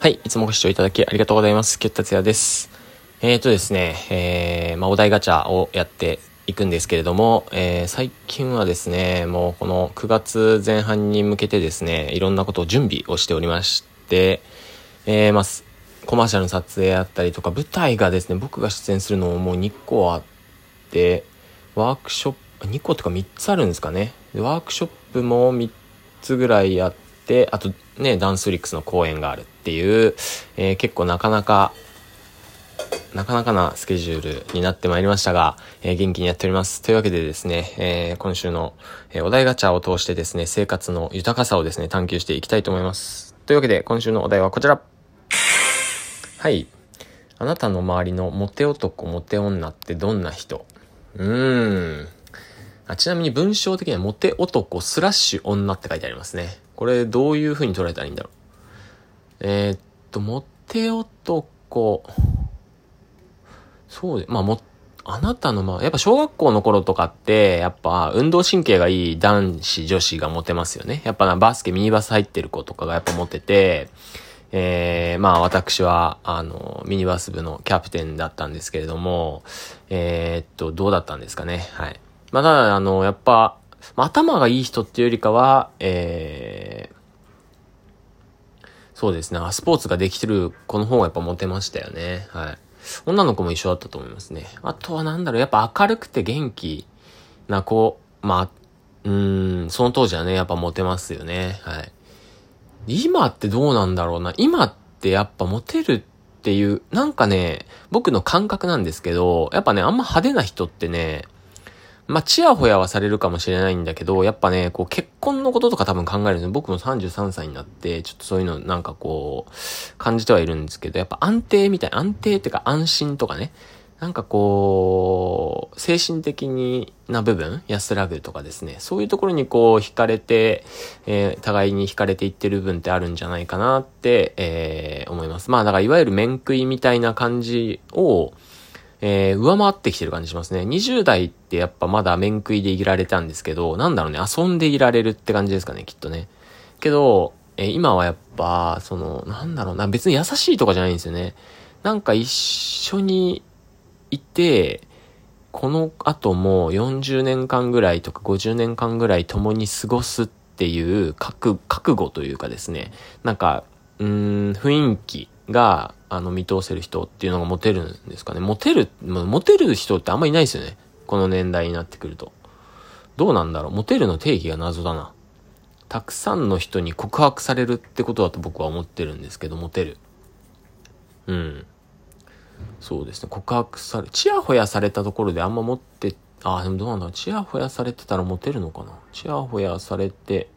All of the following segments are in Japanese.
はい、いつもご視聴いただきありがとうございます。ケッタツヤです。えーとですね、えー、まあ、お題ガチャをやっていくんですけれども、えー、最近はですね、もうこの9月前半に向けてですね、いろんなことを準備をしておりまして、えー、まあ、コマーシャルの撮影あったりとか、舞台がですね、僕が出演するのももう2個あって、ワークショップ、2個とか3つあるんですかね。ワークショップも3つぐらいあって、あとね、ダンスリックスの公演があるっていう、えー、結構なかなか、なかなかなスケジュールになってまいりましたが、えー、元気にやっております。というわけでですね、えー、今週の、えお題ガチャを通してですね、生活の豊かさをですね、探求していきたいと思います。というわけで、今週のお題はこちら。はい。あなたの周りのモテ男、モテ女ってどんな人？うーん。あちなみに文章的にはモテ男スラッシュ女って書いてありますね。これどういう風に捉えたらいいんだろう。えー、っと、モテ男、そうで、まあも、あなたのまあ、やっぱ小学校の頃とかって、やっぱ運動神経がいい男子、女子がモテますよね。やっぱな、バスケ、ミニバス入ってる子とかがやっぱモテて、えー、まあ私は、あの、ミニバス部のキャプテンだったんですけれども、えー、っと、どうだったんですかね。はい。まあ、ただ、あの、やっぱ、まあ、頭がいい人っていうよりかは、えー、そうですね、スポーツができてる子の方がやっぱモテましたよね。はい。女の子も一緒だったと思いますね。あとはなんだろう、やっぱ明るくて元気な子、まあ、うーん、その当時はね、やっぱモテますよね。はい。今ってどうなんだろうな。今ってやっぱモテるっていう、なんかね、僕の感覚なんですけど、やっぱね、あんま派手な人ってね、まあ、ちやほやはされるかもしれないんだけど、やっぱね、こう、結婚のこととか多分考えるんですよ。僕も33歳になって、ちょっとそういうのなんかこう、感じてはいるんですけど、やっぱ安定みたいな、安定っていうか安心とかね、なんかこう、精神的にな部分、安らぐとかですね、そういうところにこう、惹かれて、えー、互いに惹かれていってる部分ってあるんじゃないかなって、えー、思います。まあ、だからいわゆる面食いみたいな感じを、えー、上回ってきてる感じしますね。20代ってやっぱまだ面食いでいられたんですけど、なんだろうね、遊んでいられるって感じですかね、きっとね。けど、えー、今はやっぱ、その、なんだろうな、別に優しいとかじゃないんですよね。なんか一緒にいて、この後も40年間ぐらいとか50年間ぐらい共に過ごすっていう覚覚悟というかですね、なんか、うん、雰囲気が、あの、見通せる人っていうのがモテるんですかね。モテる、モテる人ってあんまいないですよね。この年代になってくると。どうなんだろうモテるの定義が謎だな。たくさんの人に告白されるってことだと僕は思ってるんですけど、モテる。うん。そうですね。告白され、チヤホヤされたところであんま持って、ああ、でもどうなんだろう。チヤホヤされてたらモテるのかなチヤホヤされて、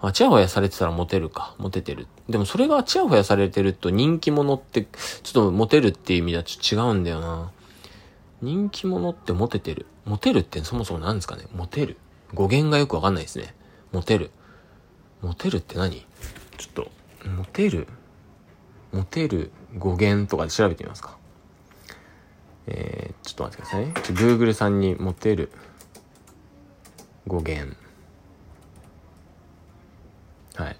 あ、チヤホヤされてたらモテるか。モテてる。でもそれがチヤホヤされてると人気者って、ちょっとモテるっていう意味ではちょっと違うんだよな。人気者ってモテてる？モテるってそもそも何ですかね？モテる。語源がよくわかんないですね。モテる。モテるって何？ちょっと、モテる？モテる語源とかで調べてみますか。えー、ちょっと待ってくださいね。Google さんにモテる語源。はい。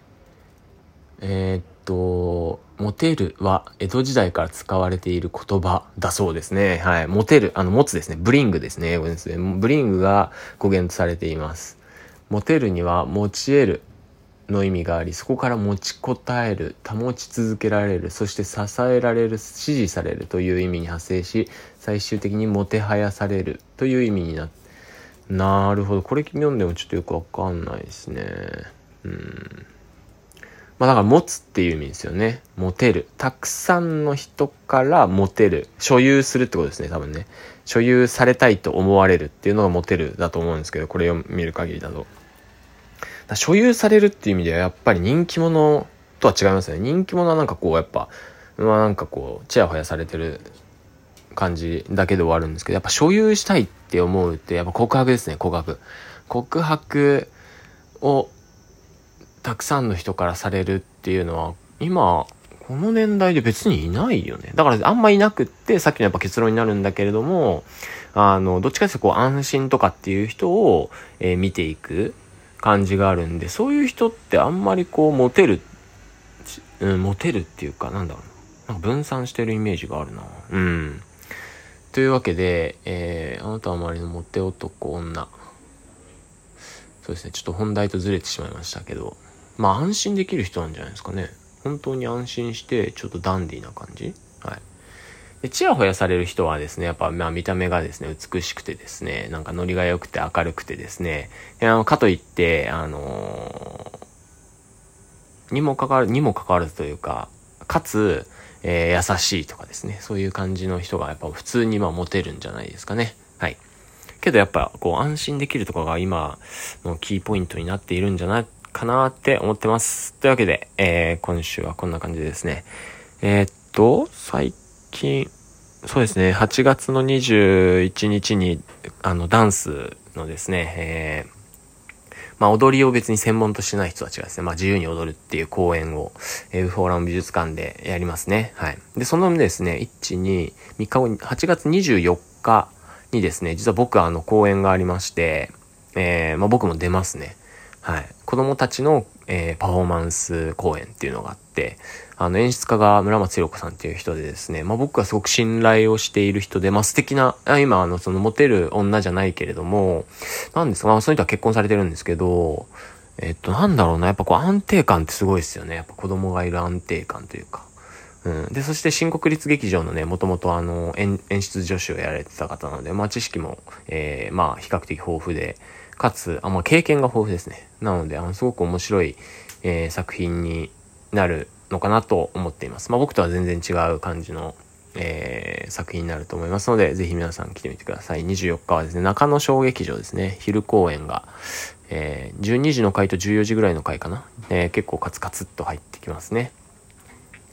えー、っと、モテるは江戸時代から使われている言葉だそうですね。はい。モテる、あの、持つですね。ブリングですね。英語ですね。ブリングが語源とされています。モテるには持ち得るの意味があり、そこから持ちこたえる、保ち続けられる、そして支えられる、支持されるという意味に派生し、最終的にもてはやされるという意味になっなるほど。これ読んでもちょっとよくわかんないですね。うん。まあだから持つっていう意味ですよね。持てる。たくさんの人から持てる。所有するってことですね、多分ね。所有されたいと思われるっていうのが持てるだと思うんですけど、これを見る限りだと。だ所有されるっていう意味ではやっぱり人気者とは違いますね。人気者はなんかこうやっぱ、まあなんかこう、ちやほやされてる感じだけで終わるんですけど、やっぱ所有したいって思うってやっぱ告白ですね、告白。告白をたくさんの人からされるっていうのは、今、この年代で別にいないよね。だからあんまいなくって、さっきのやっぱ結論になるんだけれども、あの、どっちかというとこう安心とかっていう人を、えー、見ていく感じがあるんで、そういう人ってあんまりこう、モテる、うん、モテるっていうか、なんだろうな。なんか分散してるイメージがあるな。うん。というわけで、えー、あなたは周りのモテ男女。そうですね、ちょっと本題とずれてしまいましたけど、まあ安心できる人なんじゃないですかね。本当に安心して、ちょっとダンディーな感じはい。で、チヤホヤされる人はですね、やっぱ、まあ見た目がですね、美しくてですね、なんかノリが良くて明るくてですね、あの、かといって、あのー、にもかかわる、にもかかわらずというか、かつ、えー、優しいとかですね、そういう感じの人がやっぱ普通にまあモテるんじゃないですかね。はい。けどやっぱこう安心できるとかが今のキーポイントになっているんじゃないかなって思ってます。というわけで、えー、今週はこんな感じでですね。えー、っと、最近、そうですね、8月の21日に、あの、ダンスのですね、えー、まあ、踊りを別に専門としてない人たちがですね、まあ、自由に踊るっていう公演を、えー、フォーラム美術館でやりますね。はい。で、そのですね、1、2、3日後に、8月24日にですね、実は僕あの公演がありまして、えー、まあ、僕も出ますね。はい。子供たちの、えー、パフォーマンス公演っていうのがあって、あの、演出家が村松弘子さんっていう人でですね、まあ、僕はすごく信頼をしている人で、まあ、素敵な、あ今、あの、その、モテる女じゃないけれども、なんですか、まあ、その人は結婚されてるんですけど、えっと、なんだろうな、やっぱこう、安定感ってすごいですよね。やっぱ子供がいる安定感というか。うん。で、そして新国立劇場のね、もともとあの演、演出助手をやられてた方なので、まあ知識も、えー、まあ比較的豊富で、かつ、あ、まあ、経験が豊富ですね。なので、あの、すごく面白い、えー、作品になるのかなと思っています。まあ、僕とは全然違う感じの、えー、作品になると思いますので、ぜひ皆さん来てみてください。24日はですね、中野小劇場ですね、昼公演が、えー、12時の回と14時ぐらいの回かな。えー、結構カツカツっと入ってきますね。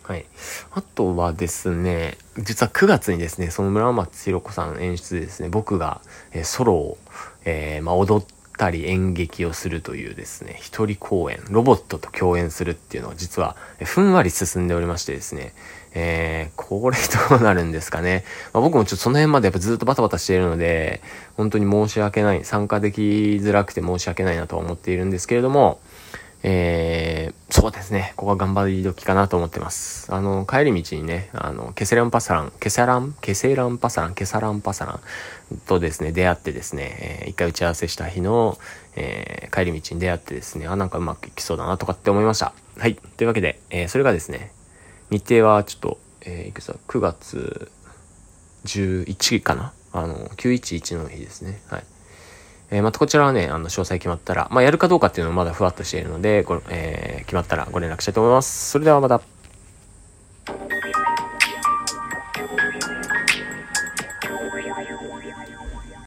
はい。あとはですね、実は9月にですね、その村松弘子さん演出でですね、僕が、えー、ソロを、えー、まあ、踊ったり演劇をするというですね、一人公演、ロボットと共演するっていうのは実は、ふんわり進んでおりましてですね、えー、これどうなるんですかね。まあ、僕もちょっとその辺までやっぱずっとバタバタしているので、本当に申し訳ない、参加できづらくて申し訳ないなとは思っているんですけれども、えー、そうですね。ここは頑張り時かなと思ってます。あの、帰り道にね、あの、ケセランパサラン、ケセラン、ケセランパサラン、ケサランパサランとですね、出会ってですね、えー、一回打ち合わせした日の、えー、帰り道に出会ってですね、あ、なんかうまくいきそうだなとかって思いました。はい。というわけで、えー、それがですね、日程はちょっと、えー、いくつだ、9月11かな？あの、911の日ですね。はい。えー、またこちらはね、あの、詳細決まったら、まあ、やるかどうかっていうのはまだふわっとしているので、ご、えー、決まったらご連絡したいと思います。それではまた。